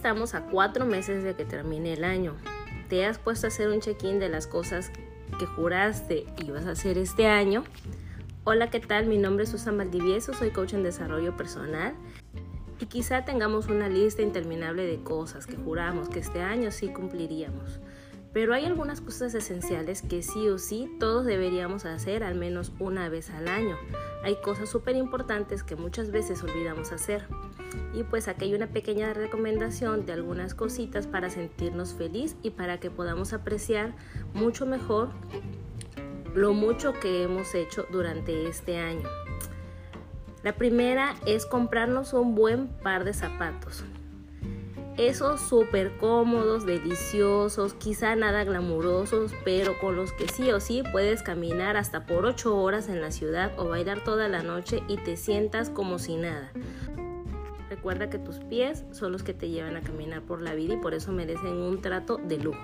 estamos a cuatro meses de que termine el año. ¿Te has puesto a hacer un check-in de las cosas que juraste ibas a hacer este año? Hola, ¿qué tal? Mi nombre es Susan Valdivieso, soy coach en desarrollo personal y quizá tengamos una lista interminable de cosas que juramos que este año sí cumpliríamos. Pero hay algunas cosas esenciales que sí o sí todos deberíamos hacer al menos una vez al año. Hay cosas súper importantes que muchas veces olvidamos hacer. Y pues aquí hay una pequeña recomendación de algunas cositas para sentirnos feliz y para que podamos apreciar mucho mejor lo mucho que hemos hecho durante este año. La primera es comprarnos un buen par de zapatos. Esos súper cómodos, deliciosos, quizá nada glamurosos, pero con los que sí o sí puedes caminar hasta por 8 horas en la ciudad o bailar toda la noche y te sientas como si nada. Recuerda que tus pies son los que te llevan a caminar por la vida y por eso merecen un trato de lujo.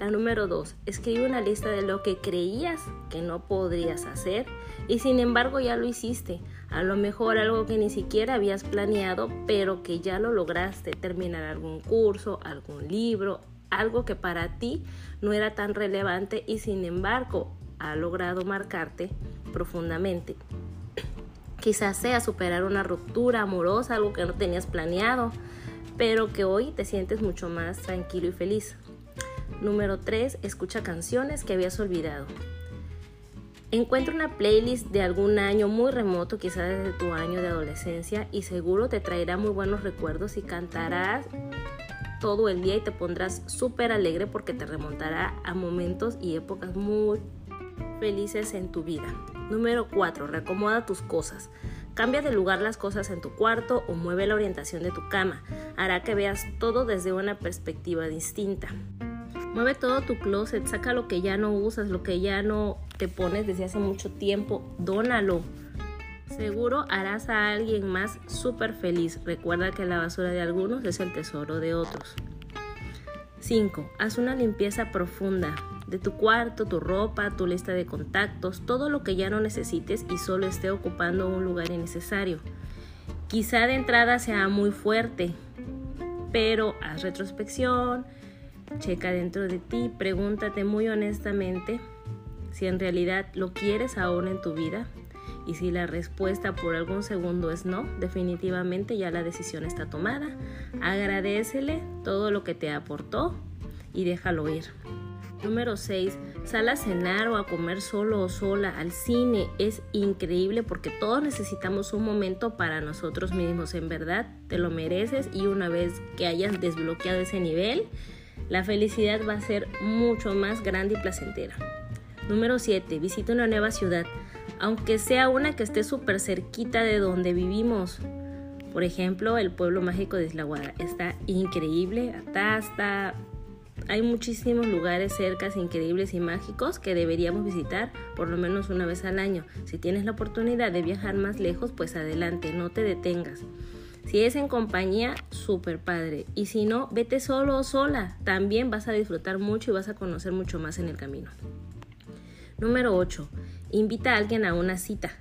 La número 2. Escribe una lista de lo que creías que no podrías hacer y sin embargo ya lo hiciste. A lo mejor algo que ni siquiera habías planeado, pero que ya lo lograste. Terminar algún curso, algún libro, algo que para ti no era tan relevante y sin embargo ha logrado marcarte profundamente. Quizás sea superar una ruptura amorosa, algo que no tenías planeado, pero que hoy te sientes mucho más tranquilo y feliz. Número 3. Escucha canciones que habías olvidado. Encuentra una playlist de algún año muy remoto, quizás desde tu año de adolescencia, y seguro te traerá muy buenos recuerdos y cantarás todo el día y te pondrás súper alegre porque te remontará a momentos y épocas muy felices en tu vida. Número 4. Reacomoda tus cosas. Cambia de lugar las cosas en tu cuarto o mueve la orientación de tu cama. Hará que veas todo desde una perspectiva distinta. Mueve todo tu closet, saca lo que ya no usas, lo que ya no te pones desde hace mucho tiempo, dónalo. Seguro harás a alguien más súper feliz. Recuerda que la basura de algunos es el tesoro de otros. 5. Haz una limpieza profunda de tu cuarto, tu ropa, tu lista de contactos, todo lo que ya no necesites y solo esté ocupando un lugar innecesario. Quizá de entrada sea muy fuerte, pero haz retrospección, Checa dentro de ti, pregúntate muy honestamente si en realidad lo quieres aún en tu vida y si la respuesta por algún segundo es no, definitivamente ya la decisión está tomada. Agradecele todo lo que te aportó y déjalo ir. Número 6. Sal a cenar o a comer solo o sola al cine. Es increíble porque todos necesitamos un momento para nosotros mismos. En verdad, te lo mereces y una vez que hayas desbloqueado ese nivel, la felicidad va a ser mucho más grande y placentera. Número 7. Visita una nueva ciudad, aunque sea una que esté súper cerquita de donde vivimos. Por ejemplo, el pueblo mágico de Isla Guada está increíble, Atasta. Hay muchísimos lugares cercas increíbles y mágicos que deberíamos visitar por lo menos una vez al año. Si tienes la oportunidad de viajar más lejos, pues adelante, no te detengas. Si es en compañía, súper padre. Y si no, vete solo o sola. También vas a disfrutar mucho y vas a conocer mucho más en el camino. Número 8. Invita a alguien a una cita.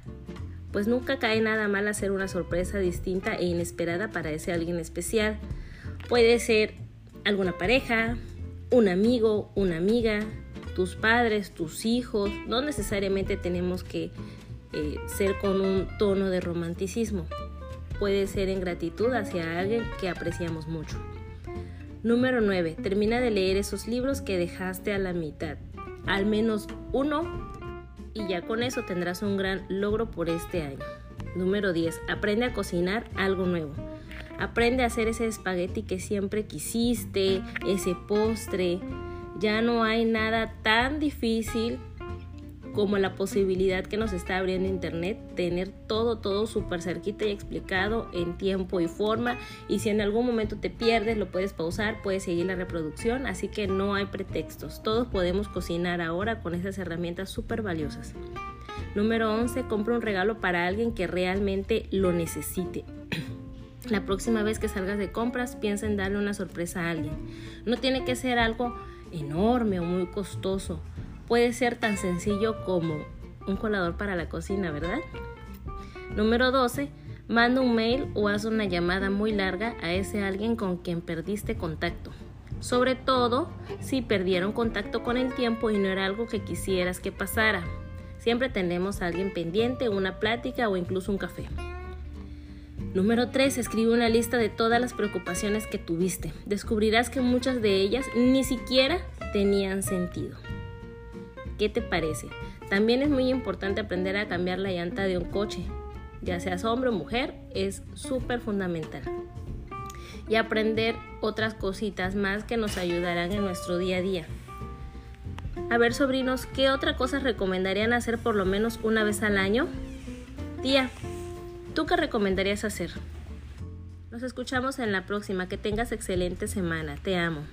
Pues nunca cae nada mal hacer una sorpresa distinta e inesperada para ese alguien especial. Puede ser alguna pareja, un amigo, una amiga, tus padres, tus hijos. No necesariamente tenemos que eh, ser con un tono de romanticismo puede ser en gratitud hacia alguien que apreciamos mucho. Número 9. Termina de leer esos libros que dejaste a la mitad. Al menos uno y ya con eso tendrás un gran logro por este año. Número 10. Aprende a cocinar algo nuevo. Aprende a hacer ese espagueti que siempre quisiste, ese postre. Ya no hay nada tan difícil como la posibilidad que nos está abriendo Internet, tener todo, todo súper cerquita y explicado en tiempo y forma. Y si en algún momento te pierdes, lo puedes pausar, puedes seguir la reproducción, así que no hay pretextos. Todos podemos cocinar ahora con esas herramientas súper valiosas. Número 11, compra un regalo para alguien que realmente lo necesite. La próxima vez que salgas de compras, piensa en darle una sorpresa a alguien. No tiene que ser algo enorme o muy costoso puede ser tan sencillo como un colador para la cocina, ¿verdad? Número 12. Manda un mail o haz una llamada muy larga a ese alguien con quien perdiste contacto. Sobre todo si perdieron contacto con el tiempo y no era algo que quisieras que pasara. Siempre tenemos a alguien pendiente, una plática o incluso un café. Número 3. Escribe una lista de todas las preocupaciones que tuviste. Descubrirás que muchas de ellas ni siquiera tenían sentido. ¿Qué te parece? También es muy importante aprender a cambiar la llanta de un coche. Ya seas hombre o mujer, es súper fundamental. Y aprender otras cositas más que nos ayudarán en nuestro día a día. A ver, sobrinos, ¿qué otra cosa recomendarían hacer por lo menos una vez al año? Tía, ¿tú qué recomendarías hacer? Nos escuchamos en la próxima. Que tengas excelente semana. Te amo.